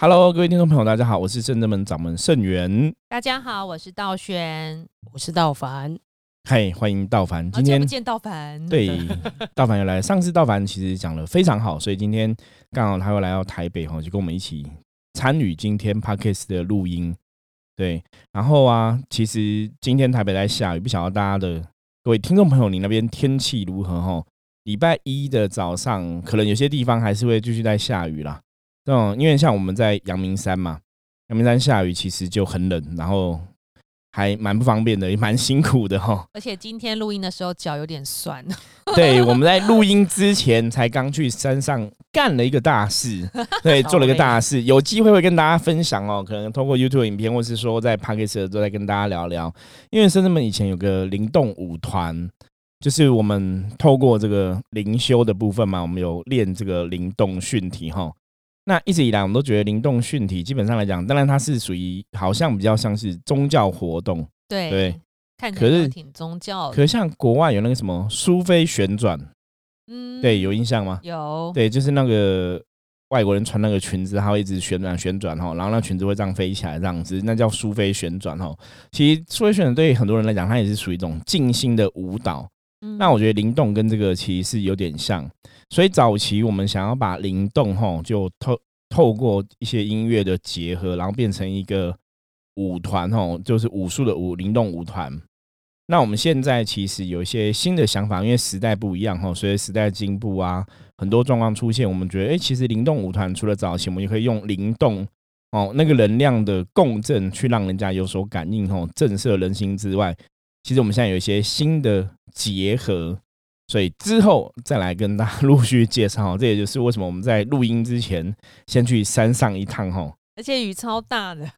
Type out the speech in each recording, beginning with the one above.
Hello，各位听众朋友，大家好，我是圣正门掌门圣元。大家好，我是道玄，我是道凡。嗨，欢迎道凡。今天不见道凡。对，道凡又来。上次道凡其实讲的非常好，所以今天刚好他又来到台北哈，就跟我们一起参与今天 Parkes 的录音。对，然后啊，其实今天台北在下雨，不晓得大家的各位听众朋友，你那边天气如何哈？礼拜一的早上，可能有些地方还是会继续在下雨啦。嗯，因为像我们在阳明山嘛，阳明山下雨其实就很冷，然后还蛮不方便的，也蛮辛苦的哈。而且今天录音的时候脚有点酸。对，我们在录音之前才刚去山上干了一个大事，对，做了一个大事，有机会会跟大家分享哦。可能通过 YouTube 影片，或是说在 p a r k e s 都在跟大家聊聊。因为深圳们以前有个灵动舞团，就是我们透过这个灵修的部分嘛，我们有练这个灵动训体哈。那一直以来，我们都觉得灵动训体基本上来讲，当然它是属于好像比较像是宗教活动，对对，看可是挺宗教。可是像国外有那个什么苏菲旋转，嗯，对，有印象吗？有，对，就是那个外国人穿那个裙子，它会一直旋转旋转哈，然后那裙子会这样飞起来这样子，那叫苏菲旋转哈。其实苏菲旋转对很多人来讲，它也是属于一种静心的舞蹈。那我觉得灵动跟这个其实是有点像。所以早期我们想要把灵动吼，就透透过一些音乐的结合，然后变成一个舞团吼，就是武术的舞灵动舞团。那我们现在其实有一些新的想法，因为时代不一样吼，随着时代进步啊，很多状况出现，我们觉得哎，其实灵动舞团除了早期我们也可以用灵动哦那个能量的共振去让人家有所感应吼，震慑人心之外，其实我们现在有一些新的结合。所以之后再来跟大家陆续介绍，这也就是为什么我们在录音之前先去山上一趟哈。而且雨超大的，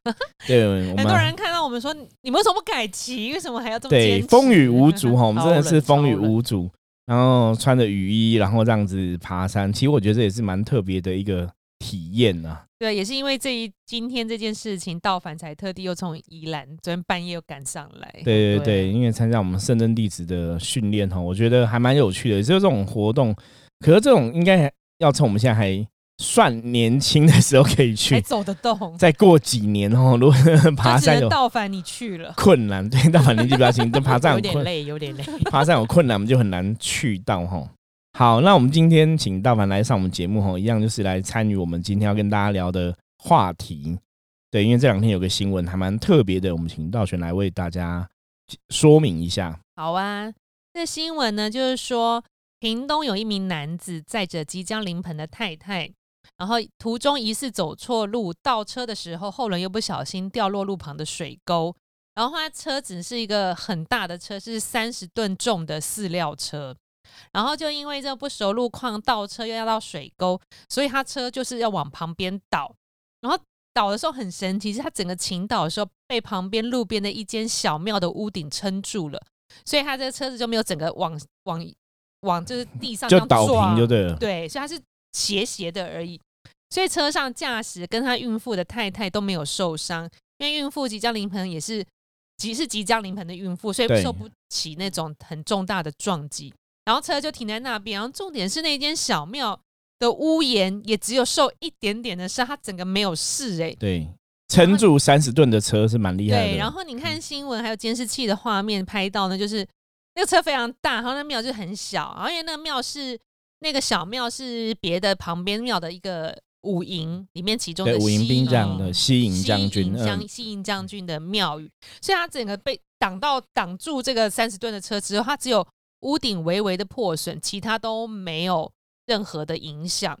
对，很多人看到我们说，你们为什么不改旗？为什么还要这么对，风雨无阻哈，我们真的是风雨无阻，然后穿着雨衣，然后这样子爬山，其实我觉得这也是蛮特别的一个。体验呢？对，也是因为这一今天这件事情，道凡才特地又从宜兰昨天半夜又赶上来。对对对，因为参加我们圣真弟子的训练哈，我觉得还蛮有趣的。就这种活动，可是这种应该要趁我们现在还算年轻的时候可以去，还走得动。再过几年哦，如果 爬山有道凡你去了困难，对道凡年纪比较轻，这爬山有点累，有点累。爬山有困难，我们就很难去到哈。好，那我们今天请道凡来上我们节目哈，一样就是来参与我们今天要跟大家聊的话题。对，因为这两天有个新闻还蛮特别的，我们请道玄来为大家说明一下。好啊，这新闻呢就是说，屏东有一名男子载着即将临盆的太太，然后途中疑似走错路，倒车的时候后轮又不小心掉落路旁的水沟，然后他车子是一个很大的车，是三十吨重的饲料车。然后就因为这不熟路况，倒车又要到水沟，所以他车就是要往旁边倒。然后倒的时候很神奇，是他整个倾倒的时候被旁边路边的一间小庙的屋顶撑住了，所以他这个车子就没有整个往往往就是地上就倒平就对了。对，所以他是斜斜的而已。所以车上驾驶跟他孕妇的太太都没有受伤，因为孕妇即将临盆，也是即是即将临盆的孕妇，所以受不起那种很重大的撞击。然后车就停在那边，然后重点是那间小庙的屋檐也只有受一点点的伤，它整个没有事哎。对，撑住三十吨的车是蛮厉害的。对，然后你看新闻还有监视器的画面拍到呢，就是那个车非常大，然后那庙就很小，然后因为那个庙是那个小庙是别的旁边庙的一个武营里面其中的武营兵将的西营将军，将西营将军的庙宇，所以他整个被挡到挡住这个三十吨的车之后，他只有。屋顶微微的破损，其他都没有任何的影响，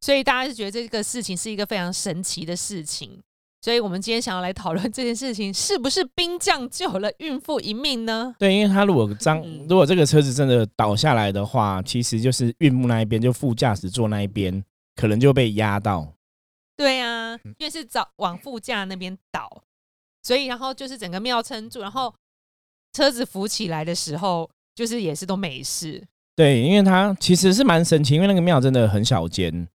所以大家是觉得这个事情是一个非常神奇的事情。所以我们今天想要来讨论这件事情，是不是兵将救了孕妇一命呢？对，因为他如果张，如果这个车子真的倒下来的话，其实就是孕妇那一边，就副驾驶座那一边，可能就被压到。对啊，因为是找往副驾那边倒，所以然后就是整个庙撑住，然后车子浮起来的时候。就是也是都没事，对，因为它其实是蛮神奇，因为那个庙真的很小间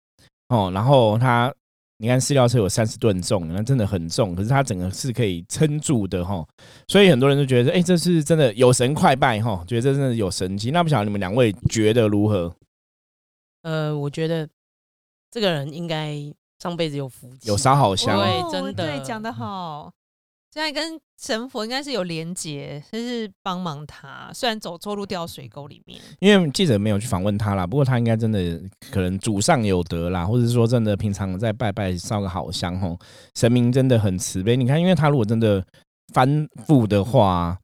哦，然后它你看饲料车有三十吨重，那真的很重，可是它整个是可以撑住的哈，所以很多人都觉得，哎，这是真的有神快拜哈，觉得这真的有神奇。那不晓得你们两位觉得如何？呃，我觉得这个人应该上辈子有福气，有烧好香，对哦真的对，讲得好。现在跟神佛应该是有连结，就是帮忙他。虽然走错路掉水沟里面，因为记者没有去访问他啦，不过他应该真的可能祖上有德啦，或者是说真的平常在拜拜烧个好香吼，神明真的很慈悲。你看，因为他如果真的翻覆的话，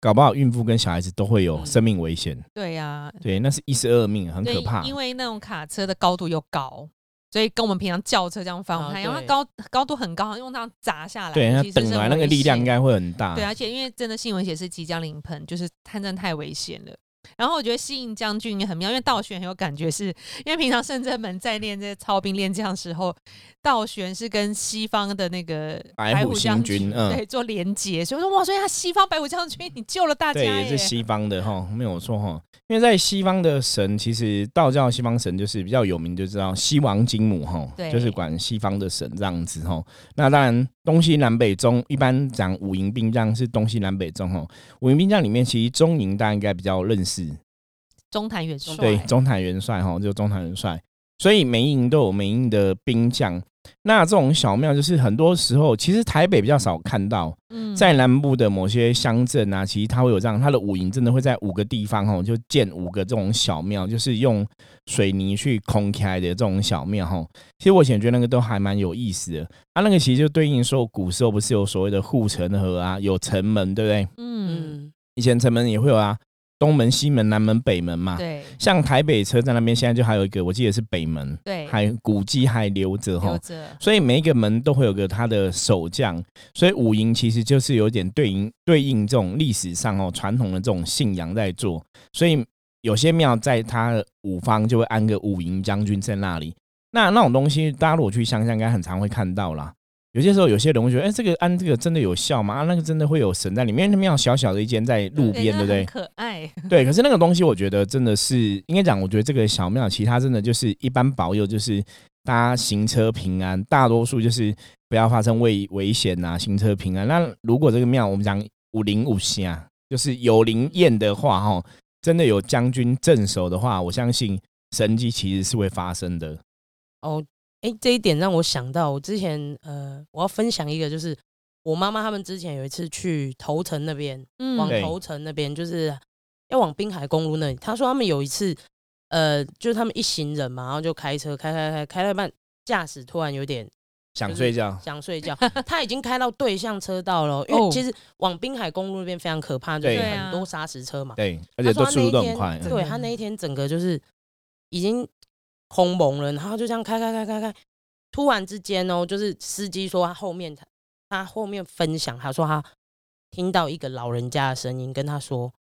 搞不好孕妇跟小孩子都会有嗯生命危险。对呀、对，那是一尸二命，很可怕。因为那种卡车的高度又高，所以跟我们平常轿车这样翻，我们啊看，因为它高高度很高，用它砸下来，对，他其实是很危等来那个力量应该会很大。对，而且因为真的新闻写是即将临盆，就是探针太危险了。然后我觉得西营将军也很妙，因为道玄很有感觉是，因为平常圣真门在练这些操兵练将的时候，道玄是跟西方的那个白虎将星君嗯对做连接，所以我说哇，所以他西方白虎将军你救了大家对，也是西方的哈，没有错哈。因为在西方的神，其实道教西方神就是比较有名，就知道西王金母哈，对就是管西方的神这样子哈。那当然东西南北中，一般讲五营兵将是东西南北中哈。五营兵将里面，其实中营大家应该比较认识，中坛元帅，对，中坛元帅哈，就中坛元帅。所以每一营都有每一营的兵将。那这种小庙，就是很多时候其实台北比较少看到，嗯在南部的某些乡镇啊，其实它会有这样，它的五营真的会在五个地方哦，就建五个这种小庙，就是用水泥去空开的这种小庙哈。其实我以前觉得那个都还蛮有意思的，啊，那个其实就对应说古时候不是有所谓的护城河啊，有城门，对不对？嗯，嗯，以前城门也会有啊，东门、西门、南门、北门嘛。对像台北车站那边现在就还有一个，我记得是北门，对，还古迹还留着哈留。着，所以每一个门都会有个他的守将，所以五营其实就是有点对应对应这种历史上哦传统的这种信仰在做，所以有些庙在它的五方就会安个五营将军在那里。那那种东西，大家如果去乡下，应该很常会看到啦。有些时候，有些人会觉得，哎、这个安这个真的有效吗？啊，那个真的会有神在里面？因为那庙小小的一间在路边，对不对？可爱，对，可是那个东西，我觉得真的是应该讲，我觉得这个小庙，其他真的就是一般保佑，就是大家行车平安，大多数就是不要发生危危险呐、行车平安。那如果这个庙我们讲五灵五啊，就是有灵验的话，哈，真的有将军镇守的话，我相信神迹其实是会发生的。哦，哎，这一点让我想到，我之前呃，我要分享一个，就是我妈妈他们之前有一次去头城那边，嗯往头城那边，就是要往滨海公路那里。他说他们有一次，呃，就是他们一行人嘛，然后就开车开开开开到一半，驾驶突然有点想睡觉，想睡觉，他已经开到对向车道了哦，因哦为其实往滨海公路那边非常可怕，就很多砂石车嘛。对，而且都速度都很快。对他那一天整个就是已经空蒙了，然后就这样开开开开开，突然之间哦，就是司机说他后面他他后面分享，他说他听到一个老人家的声音跟他说：“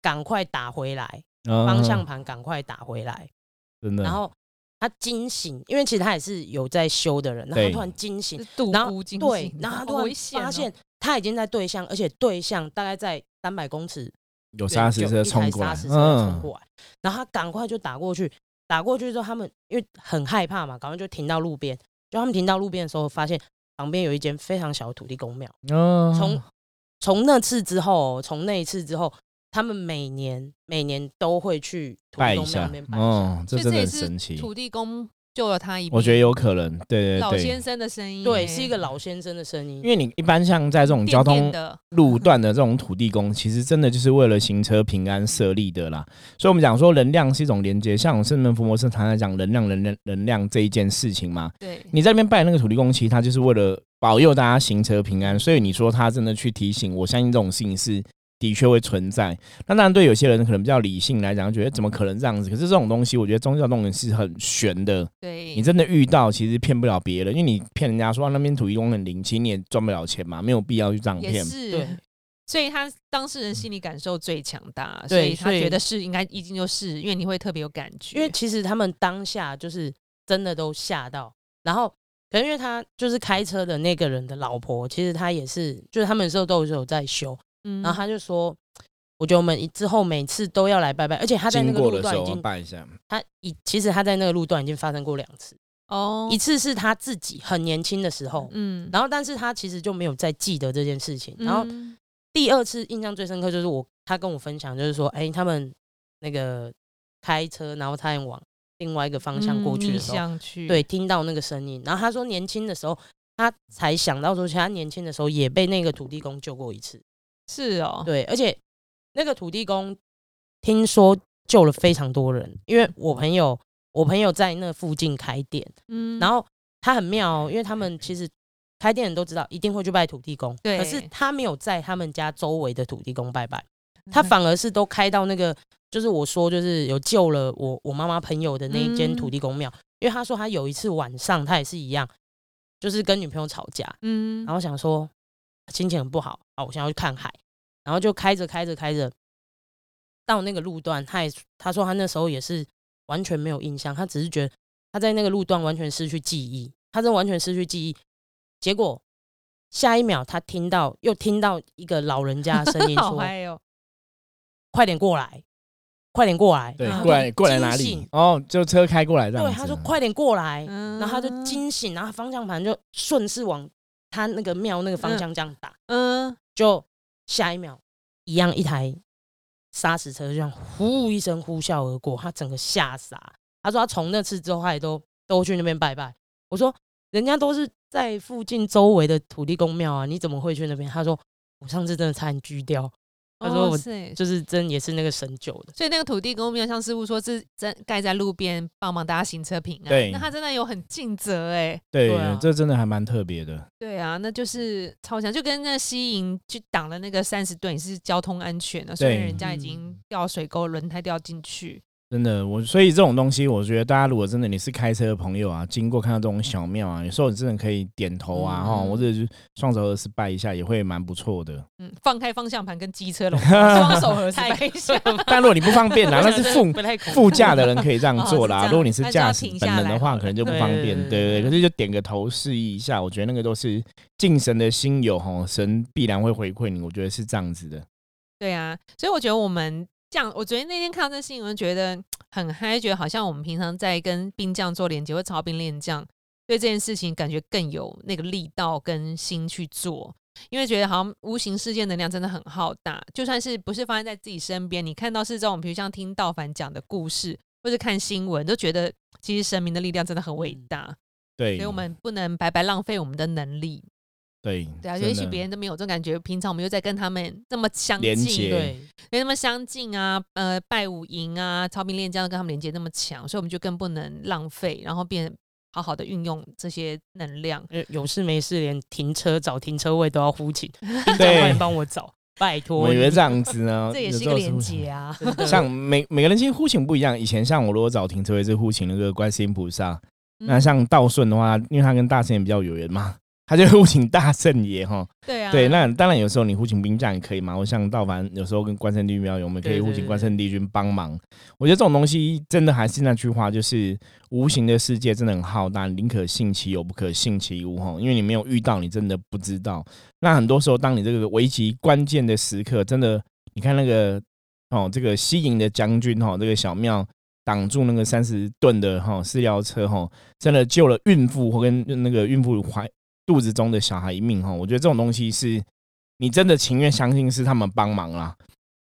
赶快打回来，方向嗯盘赶快打回来。真的，然后他惊醒，因为其实他也是有在修的人，然后他突然惊醒然后对，然后他突然发现他已经在对向，而且对向大概在三百公尺有砂石车冲过来，冲过来，然后他赶快就打过去，打过去之后，他们因为很害怕嘛，赶快就停到路边。就他们停到路边的时候，发现旁边有一间非常小的土地公庙。嗯，从从那次之后，从那一次之后，他们每年每年都会去土地公庙拜一下那边，拜一下。哦，这真的很神奇。土地公救了他一命，我觉得有可能，对对对老先，生的声音，对，是一个老先生的声音因。为你一般像在这种交通路段的这种土地公，其实真的就是为了行车平安设立的啦。所以，我们讲说能量是一种连接，像圣门伏魔社常常讲能量、能量、能量这一件事情嘛。对，你在那边拜那个土地公，其实他就是为了保佑大家行车平安。所以你说他真的去提醒，我相信这种事情是的确会存在。那当然，对有些人可能比较理性来讲，觉得怎么可能这样子？可是这种东西，我觉得宗教东西是很玄的。对，你真的遇到，其实骗不了别人，因为你骗人家说、啊、那边土地公很灵，其实你也赚不了钱嘛，没有必要去这样骗。也是对，所以他当事人心理感受最强大，所以以他觉得是应该一定就是，因为你会特别有感觉，因为其实他们当下就是真的都吓到，然后可能因为他就是开车的那个人的老婆，其实他也是，就是他们有时候都有在修，嗯。然后他就说，我觉得我们之后每次都要来拜拜，而且他在那个路段已经，拜一下，他已其实他在那个路段已经发生过两次，哦。一，次是他自己很年轻的时候，嗯，然后但是他其实就没有再记得这件事情，然后嗯。第二次印象最深刻就是我他跟我分享，就是说，哎、他们那个开车，然后差点往另外一个方向过去的时候，向去，对，听到那个声音。然后他说，年轻的时候他才想到说，其实他年轻的时候也被那个土地公救过一次。是哦，对，而且那个土地公听说救了非常多人，因为我朋友，我朋友在那附近开店，嗯。然后他很妙、哦，因为他们其实开店人都知道一定会去拜土地公，对可是他没有在他们家周围的土地公拜拜，他反而是都开到那个，就是我说就是有救了我我妈妈朋友的那一间嗯土地公庙，因为他说他有一次晚上他也是一样，就是跟女朋友吵架，嗯。然后想说心情很不好啊，我想要去看海，然后就开着开着开着到那个路段，他也他说他那时候也是完全没有印象，他只是觉得他在那个路段完全失去记忆，他真的完全失去记忆。结果下一秒他听到又听到一个老人家的声音说 嗨哦，：“快点过来，快点过来。”对，过来过来哪里？哦，就车开过来这样对，他说快点过来，嗯然后他就惊醒，然后方向盘就顺势往他那个庙那个方向这样打。嗯，就下一秒，一样一台砂石车就这样呼一声呼啸而过，他整个吓傻。他说他从那次之后，他也都都去那边拜拜。我说人家都是在附近周围的土地公庙啊，你怎么会去那边？他说我上次真的差点锯掉，他说我就是真也是那个神救的。所以那个土地公庙，像师傅说是真盖在路边，帮忙大家行车平安。对那他真的有很尽责哎。对这真的还蛮特别的。对啊，那就是超强，就跟那西营去挡了那个三十吨也是交通安全的，所以人家已经嗯掉水沟，轮胎掉进去。真的，我所以这种东西，我觉得大家如果真的你是开车的朋友啊，经过看到这种小庙啊，有时候你真的可以点头啊，哈、嗯或者是双手合十拜一下，也会蛮不错的。嗯，放开方向盘跟机车龙 头，双手合十拜一下。但如果你不方便啦，那是副副驾的人可以这样做啦。如果你是驾驶本人的话，可能就不方便。对对对对对，可是就点个头示意一下，我觉得那个都是敬神的心有哈，神必然会回馈你。我觉得是这样子的。对啊，所以我觉得我们这样，我昨天那天看到这新闻，觉得很嗨，觉得好像我们平常在跟兵将做连接或操兵练将，对这件事情感觉更有那个力道跟心去做。因为觉得好像无形世界能量真的很浩大，就算是不是发生在自己身边，你看到是这种，比如像听道凡讲的故事，或者看新闻，都觉得其实神明的力量真的很伟大，对，所以我们不能白白浪费我们的能力。对对啊，真的也许别人都没有这种感觉，平常我们又在跟他们这么相连近，结对，没那么相近啊，呃，拜五营啊，超兵练将跟他们连接那么强，所以我们就更不能浪费，然后变好好的运用这些能量。呃有事没事连停车找停车位都要呼请，对帮我找，拜托。我以为这样子呢，这也是一个连接啊。像每每个人其实呼请不一样。以前像我如果找停车位是呼请那个观世音菩萨，那嗯像道顺的话，因为他跟大圣也比较有缘嘛，他就呼请大圣爷哈。对啊，对，那当然有时候你呼请兵将也可以嘛。我想道凡有时候跟关圣帝君比较有，我们可以呼请关圣帝君帮忙。我觉得这种东西真的还是那句话，就是无形的世界真的很浩大，宁可信其有，不可信其无哈。因为你没有遇到，你真的不知道。那很多时候，当你这个危急关键的时刻，真的，你看那个哦，这个西营的将军哈，这个小庙挡住那个三十吨的哈饲料车哈，真的救了孕妇或跟那个孕妇怀肚子中的小孩一命哈。我觉得这种东西是你真的情愿相信是他们帮忙啦，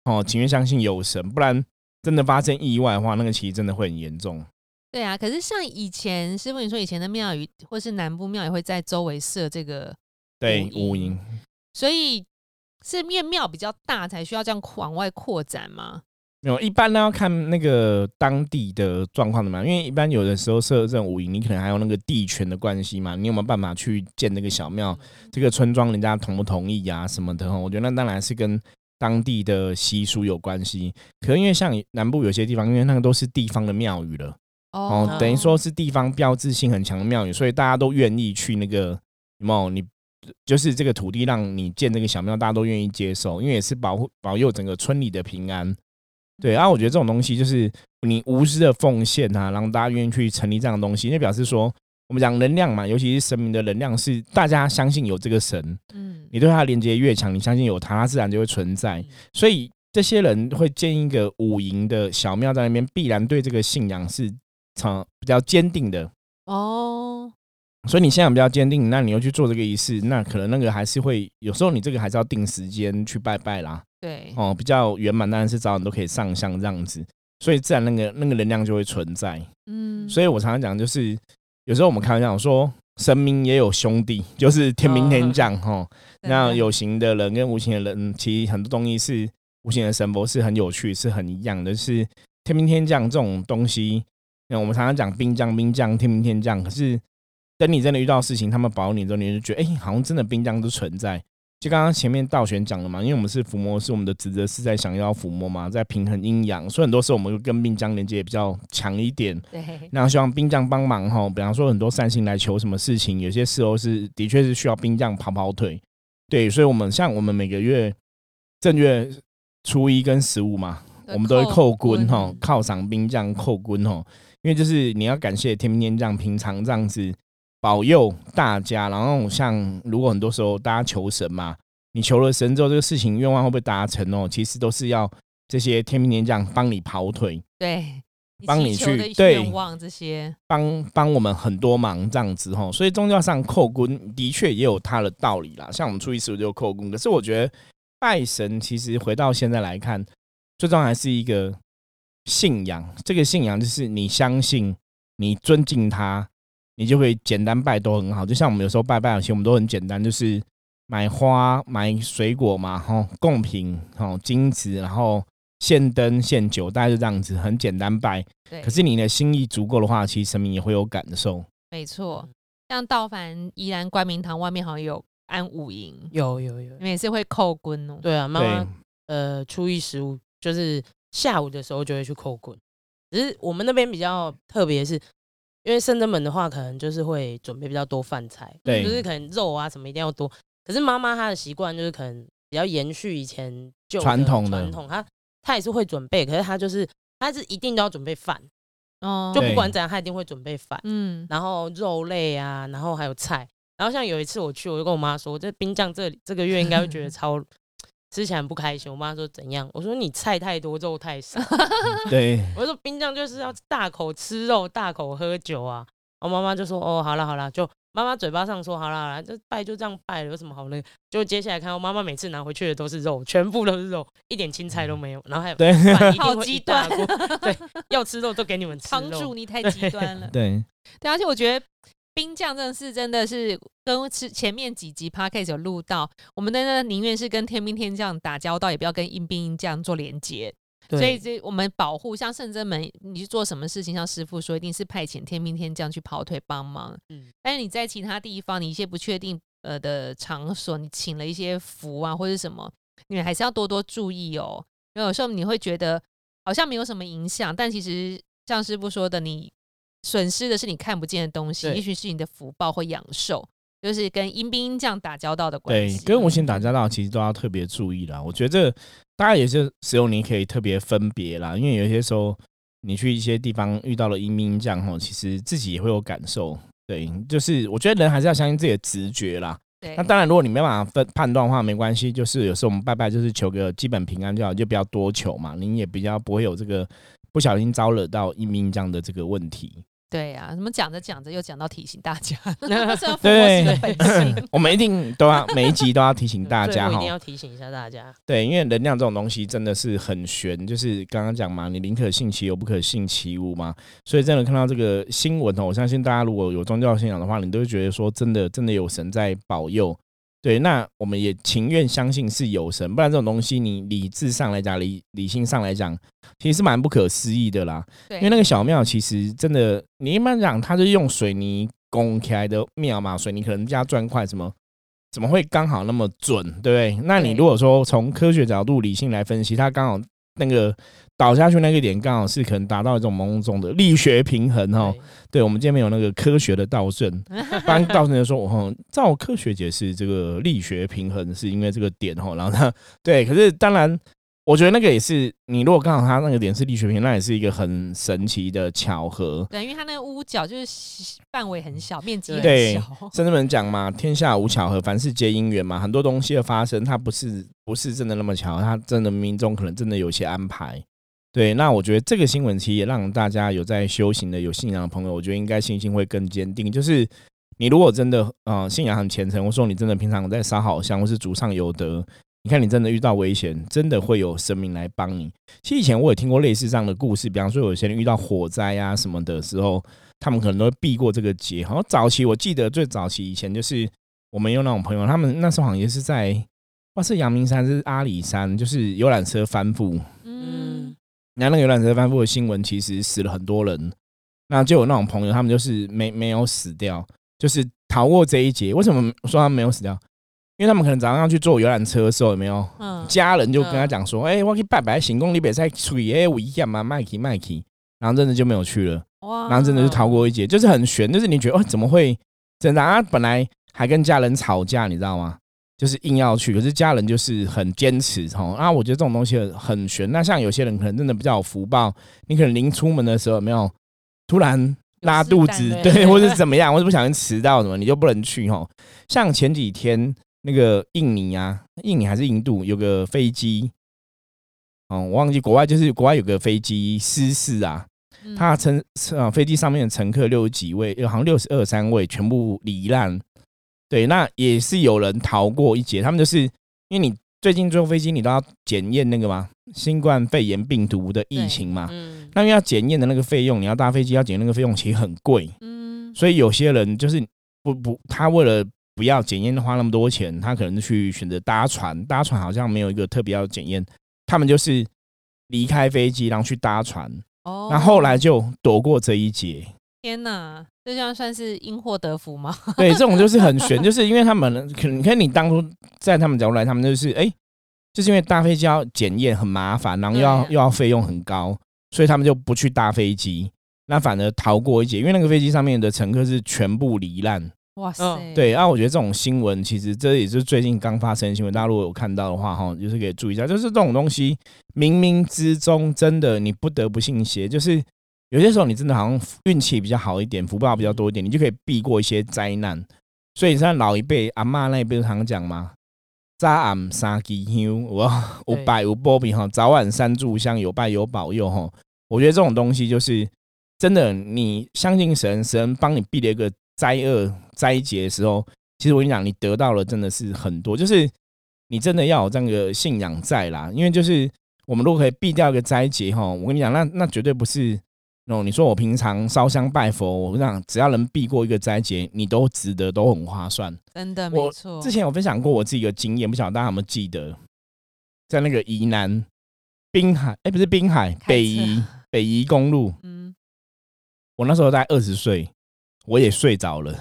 哦，情愿相信有神，不然真的发生意外的话，那个其实真的会很严重。对啊。可是像以前师傅你说以前的庙宇或是南部庙也会在周围设这个，对，五营所以是因为庙比较大才需要这样往外扩展吗？没有，一般呢要看那个当地的状况的嘛，因为一般有的时候设这种五营，你可能还有那个地权的关系嘛，你有没有办法去建那个小庙？这个村庄人家同不同意呀、什么的哈？我觉得那当然是跟当地的习俗有关系。可因为像南部有些地方，因为那个都是地方的庙宇了哦，等于说是地方标志性很强的庙宇，所以大家都愿意去那个有没有你？就是这个土地让你建这个小庙，大家都愿意接受，因为也是保护保佑整个村里的平安。对啊，我觉得这种东西就是你无私的奉献啊，让大家愿意去成立这样的东西，那表示说我们讲能量嘛，尤其是神明的能量是大家相信有这个神，嗯，你对他的连接越强，你相信有他，他自然就会存在。所以这些人会建一个五营的小庙在那边，必然对这个信仰是常比较坚定的。哦，所以你信仰比较坚定，那你又去做这个仪式，那可能那个还是会有时候你这个还是要定时间去拜拜啦。对，哦，比较圆满，当然是早晚都可以上香这样子，所以自然那个那个能量就会存在。嗯，所以我常常讲，就是有时候我们开玩笑说，神明也有兄弟，就是天兵天将哈。真的那有形的人跟无形的人，其实很多东西是无形的神佛是很有趣，是很一样的。是天兵天将这种东西，那我们常常讲兵将兵将天兵天将，可是等你真的遇到事情，他们保你之后，你就觉得哎、好像真的兵将都存在。就刚刚前面道玄讲了嘛，因为我们是伏魔，是我们的职责是在想要伏魔嘛，在平衡阴阳，所以很多时候我们就跟兵将连接也比较强一点。对，那希望兵将帮忙哈，比方说很多善心来求什么事情，有些时候是的确是需要兵将跑跑腿，对，所以我们像我们每个月正月初一跟十五嘛，我们都会扣 quân 哈，犒赏兵将扣 quân 哈，因为就是你要感谢天兵天将平常这样子保佑大家，然后像如果很多时候大家求神嘛，你求了神之后，这个事情愿望会不会达成哦？其实都是要这些天兵天将帮你跑腿，对，帮你去对愿望这些，帮帮我们很多忙这样子吼，所以宗教上扣棍的确也有它的道理啦。像我们初一十五就扣棍，可是我觉得拜神其实回到现在来看，最重要还是一个信仰。这个信仰就是你相信，你尊敬他，你就会简单拜都很好。就像我们有时候拜拜，其实我们都很简单，就是买花、买水果嘛，吼，贡品、吼金子，然后献灯、献酒，大概就这样子，很简单拜。对，可是你的心意足够的话，其实神明也会有感受。没错，像道凡宜兰关明堂外面好像有安五营，有有有你，们也是会扣棍哦。对啊，妈对妈呃初一十五就是下午的时候就会去扣棍，只是我们那边比较特别，是因为圣真门的话，可能就是会准备比较多饭菜，对就是可能肉啊什么一定要多。可是妈妈她的习惯就是可能比较延续以前旧的传统的传统，她她也是会准备，可是她就是她是一定都要准备饭，哦，就不管怎样，她一定会准备饭。嗯，然后肉类啊，然后还有菜。然后像有一次我去，我就跟我妈说，这冰酱这里这个月应该会觉得 超吃起来很不开心。我妈说怎样？我说你菜太多，肉太少。对，我说冰酱就是要大口吃肉，大口喝酒啊。我妈妈就说哦，好了好了，就妈妈嘴巴上说好了好了，就拜就这样拜了，有什么好那个？就接下来看，我妈妈每次拿回去的都是肉，全部都是肉，一点青菜都没有。然后还有对好极端锅，对，要吃肉都给你们吃帮肉。助你太极端了。对，对，而且我觉得冰酱真的是真的是跟之前面几集 podcast 有录到，我们的呢宁愿是跟天兵天将打交道，也不要跟阴兵阴将做连接。所以这我们保护像圣真门，你去做什么事情，像师傅说，一定是派遣天兵天将去跑腿帮忙。嗯但是你在其他地方，你一些不确定呃的场所，你请了一些符啊或者什么，你们还是要多多注意哦。因为有时候你会觉得好像没有什么影响，但其实像师傅说的，你损失的是你看不见的东西，也许是你的福报或阳寿，就是跟阴兵阴将打交道的关对，系。跟无形打交道其实都要特别注意啦。我觉得这大家也是使用你可以特别分别啦，因为有些时候你去一些地方遇到了阴兵将吼，其实自己也会有感受。对，就是我觉得人还是要相信自己的直觉啦。对那当然，如果你没办法分判断的话，没关系，就是有时候我们拜拜就是求个基本平安就好，就不要多求嘛，您也比较不会有这个不小心招惹到阴兵将的这个问题。对啊，怎么讲着讲着又讲到提醒大家，对师的本性。我们一定都要每一集都要提醒大家 哈一定，要提醒一下大家。对，因为能量这种东西真的是很玄，就是刚刚讲嘛，你宁可信其有，不可信其无嘛。所以真的看到这个新闻哦，我相信大家如果有宗教信仰的话，你都会觉得说，真的真的有神在保佑。对，那我们也情愿相信是有神，不然这种东西你理智上来讲，理理性上来讲，其实是蛮不可思议的啦。对，因为那个小庙其实真的，你一般讲它是用水泥拱起来的庙嘛，水泥可能加砖块什么，怎么会刚好那么准，对不对？那你如果说从科学角度理性来分析，它刚好那个倒下去那个点刚好是可能达到一种某种的力学平衡哦。对对，我们今天没有那个科学的道证，不然道证就说，哦，照科学解释，这个力学平衡是因为这个点哦，然后他对，可是当然，我觉得那个也是，你如果刚好他那个点是力学平衡，那也是一个很神奇的巧合。对，因为他那个屋角就是范围很小，面积很对小。甚至们讲嘛，天下无巧合，凡事皆因缘嘛。很多东西的发生，它不是不是真的那么巧，它真的冥冥中可能真的有一些安排。对，那我觉得这个新闻其实也让大家有在修行的、有信仰的朋友，我觉得应该信心会更坚定。就是你如果真的呃信仰很虔诚，或说你真的平常在烧好香，或是祖上有德，你看你真的遇到危险，真的会有神明来帮你。其实以前我也听过类似这样的故事，比方说有些人遇到火灾啊什么的时候，他们可能都会避过这个劫。好像早期我记得最早期以前就是我们有那种朋友，他们那时候好像也是在，不是阳明山是阿里山，就是游览车翻覆，那那个游览车翻覆的新闻，其实死了很多人。那就有那种朋友，他们就是没没有死掉，就是逃过这一劫。为什么说他们没有死掉？因为他们可能早上要去坐游览车的时候，有没有？嗯，家人就跟他讲说：“哎、我去拜拜行宫里比赛处理哎，我一样嘛，麦克麦克。”然后真的就没有去了，哇然后真的就逃过一劫，就是很悬，就是你觉得哦，怎么会真的？他本来还跟家人吵架，你知道吗？就是硬要去，可是家人就是很坚持哦。啊，我觉得这种东西很很悬。那像有些人可能真的比较有福报，你可能临出门的时候有没有突然拉肚子对，或者是怎么样，或者不小心迟到什么，你就不能去哦。像前几天那个印尼啊，印尼还是印度有个飞机，哦，我忘记国外就是国外有个飞机失事啊，他乘呃飞机上面的乘客六十几位，好像六十二三位全部罹难。对，那也是有人逃过一劫。他们就是因为你最近坐飞机，你都要检验那个嘛，新冠肺炎病毒的疫情嘛。嗯，那因为要检验的那个费用，你要搭飞机要检验那个费用，其实很贵。嗯，所以有些人就是不不，他为了不要检验花那么多钱，他可能去选择搭船。搭船好像没有一个特别要检验，他们就是离开飞机，然后去搭船。哦那后来就躲过这一劫。天哪，这样算是因祸得福吗？对，这种就是很悬，就是因为他们可能，你看你当初在他们角度来，他们就是哎、就是因为搭飞机要检验很麻烦，然后又要对又要费用很高，所以他们就不去搭飞机，那反而逃过一劫。因为那个飞机上面的乘客是全部罹难。哇塞，嗯对，啊，我觉得这种新闻其实这也是最近刚发生的新闻，大家如果有看到的话，哈，就是可以注意一下，就是这种东西冥冥之中真的你不得不信邪，就是有些时候你真的好像运气比较好一点，福报比较多一点，你就可以避过一些灾难。所以像老一辈阿妈那一辈常讲嘛，早晚三支香，我 有对拜有保庇哈，早晚三炷香，有拜有保佑哈。我觉得这种东西就是真的，你相信神，神帮你避了一个灾厄灾劫的时候，其实我跟你讲，你得到了真的是很多，就是你真的要有这样的信仰在啦。因为就是我们如果可以避掉一个灾劫哈，我跟你讲，那那绝对不是那种你说我平常烧香拜佛，我跟你讲，只要能避过一个灾劫，你都值得，都很划算。真的我没错。之前有分享过我自己的经验，不晓得大家有没有记得，在那个宜南滨海，哎、不是滨海，北宜北宜公路，嗯，我那时候大概二十岁，我也睡着了。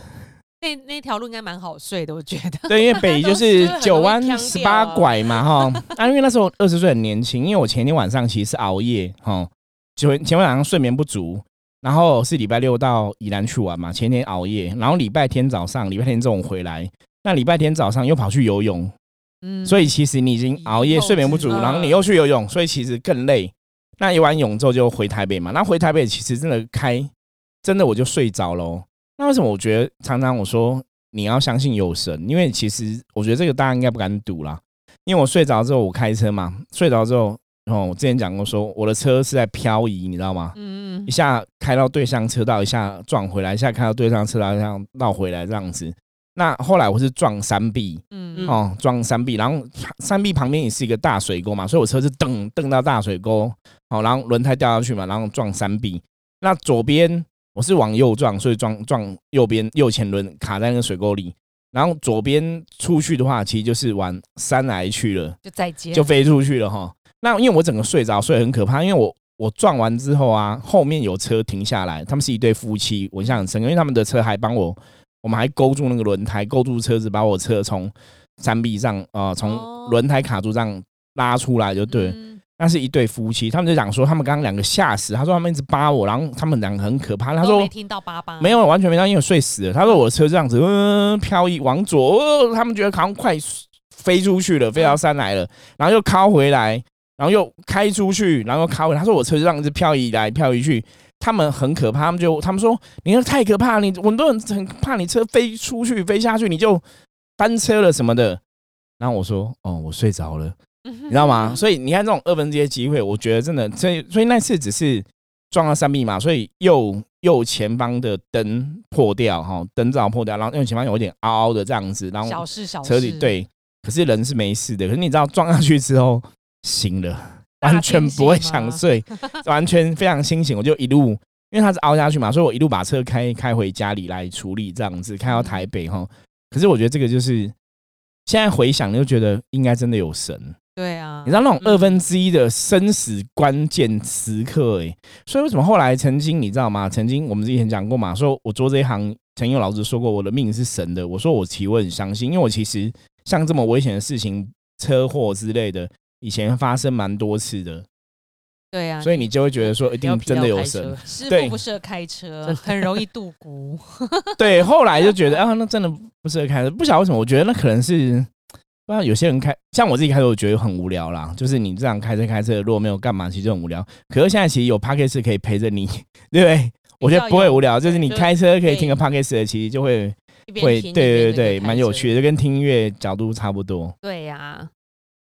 那那条路应该蛮好睡的，我觉得。对，因为北宜就是 九弯十八拐嘛，哈。啊，因为那时候二十岁很年轻，因为我前天晚上其实是熬夜，哈，就前天晚上睡眠不足，然后是礼拜六到宜兰去玩嘛，前天熬夜，然后礼拜天早上，礼拜天中午回来，那礼拜天早上又跑去游泳，嗯所以其实你已经熬夜睡眠不足，然后你又去游泳，所以其实更累。那游完泳之后就回台北嘛，那回台北其实真的开，真的我就睡着喽。那为什么我觉得常常我说你要相信有神？因为其实我觉得这个大家应该不敢赌啦。因为我睡着之后我开车嘛，睡着之后，哦，我之前讲过说我的车是在漂移，你知道吗？嗯一下开到对向车道，一下撞回来，一下开到对向车道，这样绕回来这样子。那后来我是撞山壁，嗯哦，撞山壁，然后山壁旁边也是一个大水沟嘛，所以我车是蹬蹬到大水沟，好，然后轮胎掉下去嘛，然后撞山壁。那左边我是往右撞，所以撞撞右边右前轮卡在那个水沟里，然后左边出去的话，其实就是往山来去了，就再见，就飞出去了哈。那因为我整个睡着，所以很可怕，因为我我撞完之后啊，后面有车停下来，他们是一对夫妻，我印象很深，因为他们的车还帮我，我们还勾住那个轮胎，勾住车子，把我车从山壁上啊从哦。轮胎卡住这样拉出来就对那是一对夫妻，他们就讲说他们刚刚两个吓死，他说他们一直扒我，然后他们两个很可怕，他说没听到爸爸，没有，完全没到，因为我睡死了。他说我的车这样子，嗯、漂移往左、呃，他们觉得好像快飞出去了，飞到山来了，然后又靠回来，然后又开出去，然后又靠回来。他说我车就这样子漂移来漂移去，他们很可怕，他们就他们说你那太可怕，你很多人很怕你车飞出去飞下去，你就翻车了什么的。然后我说哦，我睡着了。你 你知道吗？所以你看这种二分之一的机会，我觉得真的，所以所以那次只是撞到山壁嘛，所以右右前方的灯破掉哈，灯罩破掉，然后右前方有一点凹凹的这样子，然后小事小事，车里，对，可是人是没事的。可是你知道撞上去之后醒了，完全不会想睡，完全非常清醒。我就一路，因为他是凹下去嘛，所以我一路把车开开回家里来处理，这样子开到台北哈。可是我觉得这个就是现在回想，就觉得应该真的有神。对啊，你知道那种二分之一的生死关键时刻，哎，所以为什么后来曾经你知道吗？曾经我们之前讲过嘛，说我做这一行，曾经有老师说过我的命是神的。我说我其实我很相信，因为我其实像这么危险的事情，车祸之类的，以前发生蛮多次的。对啊，所以你就会觉得说，一定真的有神。师傅不适合开车，很容易度孤。对，后来就觉得啊，那真的不适合开车。不晓得为什么，我觉得那可能是。那有些人开，像我自己开车，我觉得很无聊啦。就是你这样开车开车，如果没有干嘛，其实就很无聊。可是现在其实有 p a c k a g e 可以陪着你，对不对？我觉得不会无聊，就是你开车可以听个 p a c k a g e 其实就会会对对对，蛮有趣的，就跟听音乐角度差不多。对呀。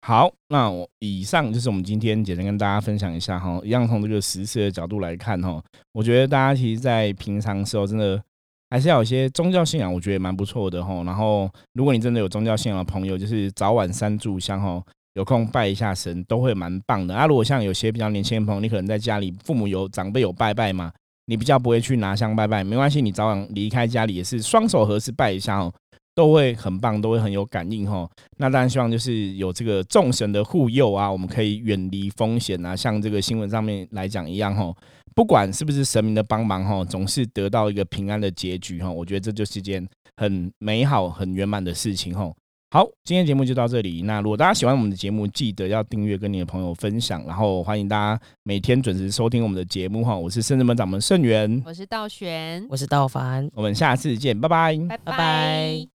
好，那我以上就是我们今天简单跟大家分享一下哈，一样从这个实事的角度来看哈，我觉得大家其实，在平常时候真的。还是要有些宗教信仰，我觉得蛮不错的哈。然后，如果你真的有宗教信仰的朋友，就是早晚三炷香哈，有空拜一下神，都会蛮棒的。啊，如果像有些比较年轻的朋友，你可能在家里父母有长辈有拜拜嘛，你比较不会去拿香拜拜，没关系，你早晚离开家里也是双手合十拜一下哦，都会很棒，都会很有感应哈。那当然希望就是有这个众神的护佑啊，我们可以远离风险啊，像这个新闻上面来讲一样哈。不管是不是神明的帮忙哈，总是得到一个平安的结局哈。我觉得这就是件很美好、很圆满的事情哈。好，今天节目就到这里。那如果大家喜欢我们的节目，记得要订阅，跟你的朋友分享，然后欢迎大家每天准时收听我们的节目哈。我是圣人门掌门圣元，我是道玄，我是道凡，我们下次见，拜拜，拜拜。